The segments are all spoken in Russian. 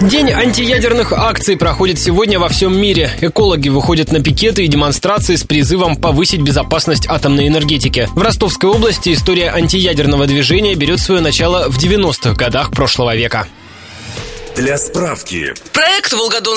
День антиядерных акций проходит сегодня во всем мире. Экологи выходят на пикеты и демонстрации с призывом повысить безопасность атомной энергетики. В Ростовской области история антиядерного движения берет свое начало в 90-х годах прошлого века. Для справки. Проект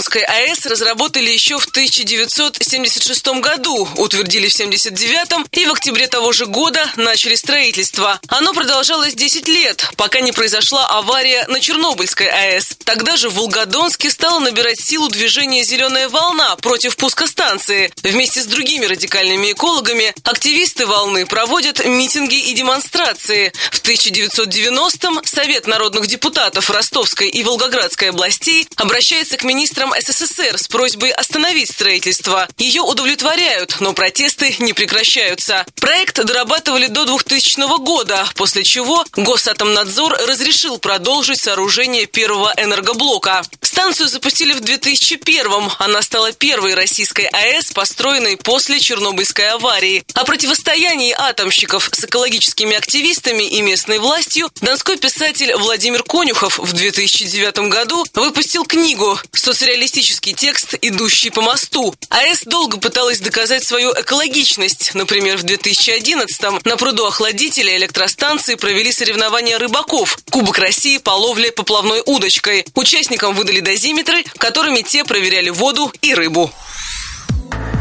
Волгодонской АЭС разработали еще в 1976 году, утвердили в 79-м и в октябре того же года начали строительство. Оно продолжалось 10 лет, пока не произошла авария на Чернобыльской АЭС. Тогда же в Волгодонске стала набирать силу движение «Зеленая волна» против пуска станции. Вместе с другими радикальными экологами активисты волны проводят митинги и демонстрации. В 1990-м Совет народных депутатов Ростовской и Волгоградской областей обращается к министрам СССР с просьбой остановить строительство. Ее удовлетворяют, но протесты не прекращаются. Проект дорабатывали до 2000 года, после чего Госатомнадзор разрешил продолжить сооружение первого энергоблока. Станцию запустили в 2001-м. Она стала первой российской АЭС, построенной после Чернобыльской аварии. О противостоянии атомщиков с экологическими активистами и местной властью донской писатель Владимир Конюхов в 2009 году выпустил книгу «Соцреалистический текст, идущий по мосту». АЭС долго пыталась доказать свою экологичность. Например, в 2011-м на пруду охладителя электростанции провели соревнования рыбаков «Кубок России по ловле поплавной удочкой». Участникам выдали дозиметры, которыми те проверяли воду и рыбу.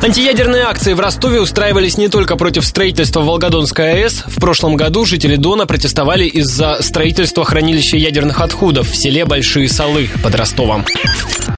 Антиядерные акции в Ростове устраивались не только против строительства Волгодонской АЭС. В прошлом году жители Дона протестовали из-за строительства хранилища ядерных отходов в селе Большие Салы под Ростовом.